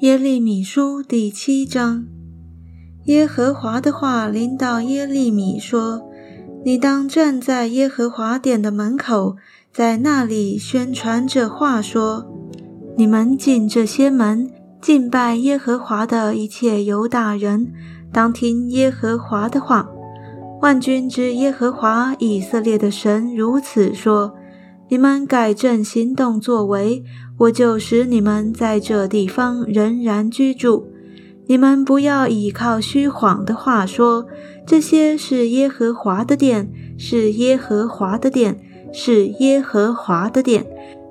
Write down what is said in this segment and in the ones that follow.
耶利米书第七章，耶和华的话临到耶利米说：“你当站在耶和华殿的门口，在那里宣传这话说：你们进这些门，敬拜耶和华的一切犹大人，当听耶和华的话。万军之耶和华以色列的神如此说：你们改正行动作为。”我就使你们在这地方仍然居住。你们不要依靠虚谎的话说，这些是耶和华的殿，是耶和华的殿，是耶和华的殿。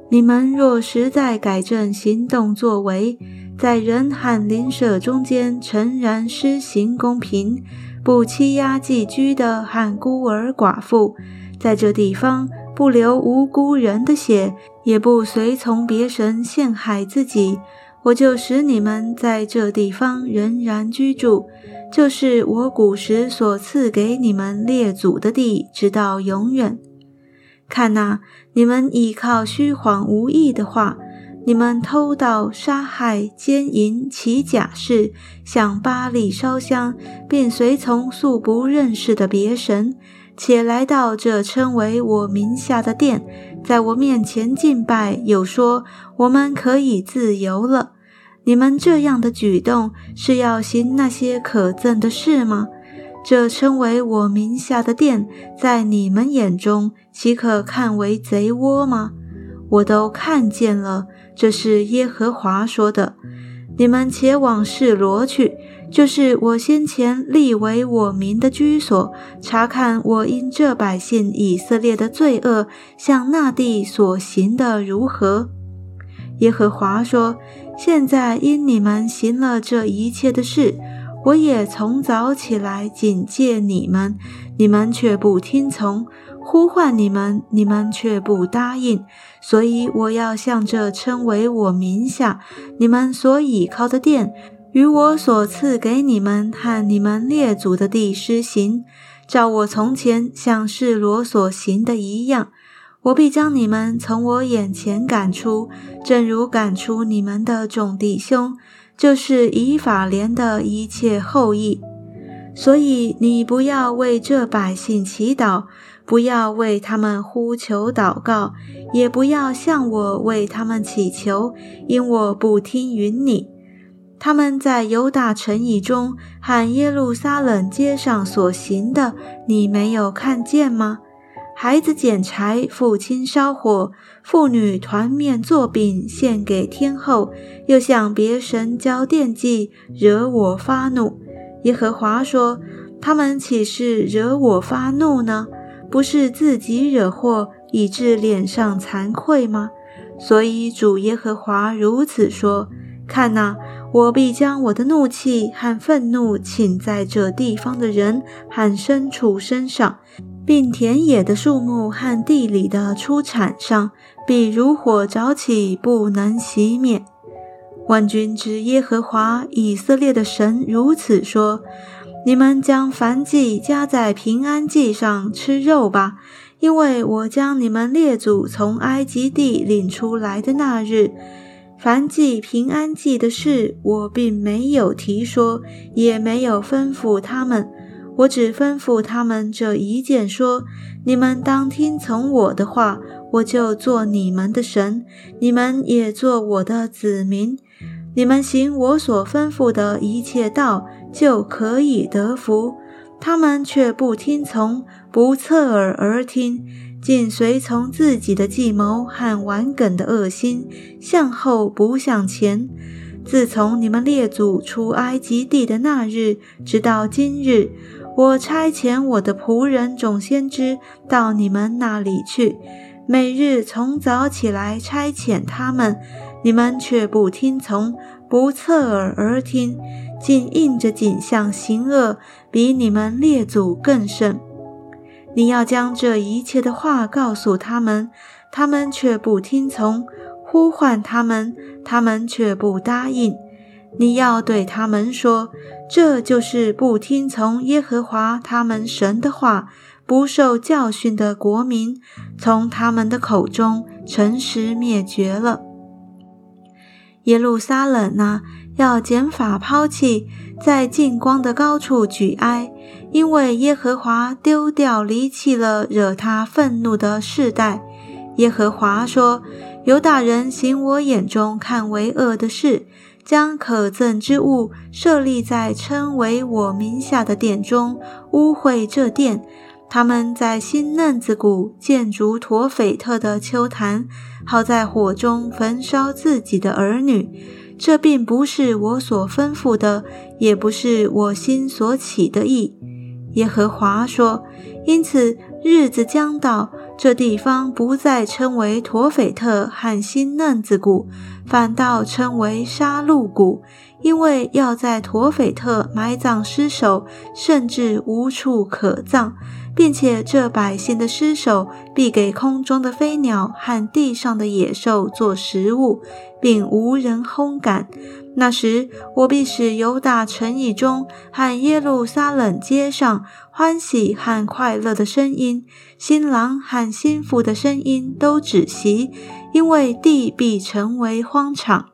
你们若实在改正行动作为，在人和邻舍中间诚然施行公平，不欺压寄居的和孤儿寡妇，在这地方。不流无辜人的血，也不随从别神陷害自己，我就使你们在这地方仍然居住，就是我古时所赐给你们列祖的地，直到永远。看哪，你们依靠虚谎无益的话，你们偷盗、杀害、奸淫、起假誓，向巴利烧香，并随从素不认识的别神。且来到这称为我名下的殿，在我面前敬拜，又说我们可以自由了。你们这样的举动是要行那些可憎的事吗？这称为我名下的殿，在你们眼中岂可看为贼窝吗？我都看见了，这是耶和华说的。你们且往示罗去。就是我先前立为我民的居所，查看我因这百姓以色列的罪恶，向那地所行的如何。耶和华说：现在因你们行了这一切的事，我也从早起来警戒你们，你们却不听从；呼唤你们，你们却不答应。所以我要向这称为我名下、你们所倚靠的殿。与我所赐给你们和你们列祖的地施行，照我从前向示罗所行的一样，我必将你们从我眼前赶出，正如赶出你们的众弟兄，就是以法莲的一切后裔。所以你不要为这百姓祈祷，不要为他们呼求祷告，也不要向我为他们祈求，因我不听允你。他们在犹大城邑中和耶路撒冷街上所行的，你没有看见吗？孩子捡柴，父亲烧火，妇女团面做饼献给天后，又向别神交奠祭，惹我发怒。耶和华说：“他们岂是惹我发怒呢？不是自己惹祸，以致脸上惭愧吗？所以主耶和华如此说：看哪。”我必将我的怒气和愤怒倾在这地方的人和牲畜身上，并田野的树木和地里的出产上，必如火着起，不能熄灭。万军之耶和华以色列的神如此说：你们将燔祭加在平安祭上吃肉吧，因为我将你们列祖从埃及地领出来的那日。凡祭平安祭的事，我并没有提说，也没有吩咐他们。我只吩咐他们这一件：说，你们当听从我的话，我就做你们的神，你们也做我的子民。你们行我所吩咐的一切道，就可以得福。他们却不听从，不侧耳而听。紧随从自己的计谋和顽梗的恶心，向后不向前。自从你们列祖出埃及地的那日，直到今日，我差遣我的仆人众先知到你们那里去，每日从早起来差遣他们，你们却不听从，不侧耳而听，竟应着景象行恶，比你们列祖更甚。你要将这一切的话告诉他们，他们却不听从；呼唤他们，他们却不答应。你要对他们说：这就是不听从耶和华他们神的话、不受教训的国民，从他们的口中诚实灭绝了。耶路撒冷啊，要剪法抛弃，在近光的高处举哀，因为耶和华丢掉离弃了惹他愤怒的世代。耶和华说：“犹大人行我眼中看为恶的事，将可憎之物设立在称为我名下的殿中，污秽这殿。他们在新嫩子谷建筑陀斐特的丘坛。”好在火中焚烧自己的儿女，这并不是我所吩咐的，也不是我心所起的意。耶和华说：“因此日子将到，这地方不再称为陀斐特和新嫩子谷，反倒称为杀戮谷，因为要在陀斐特埋葬尸首，甚至无处可葬。”并且这百姓的尸首必给空中的飞鸟和地上的野兽做食物，并无人烘干。那时，我必使犹大城邑中和耶路撒冷街上欢喜和快乐的声音，新郎和新妇的声音都止息，因为地必成为荒场。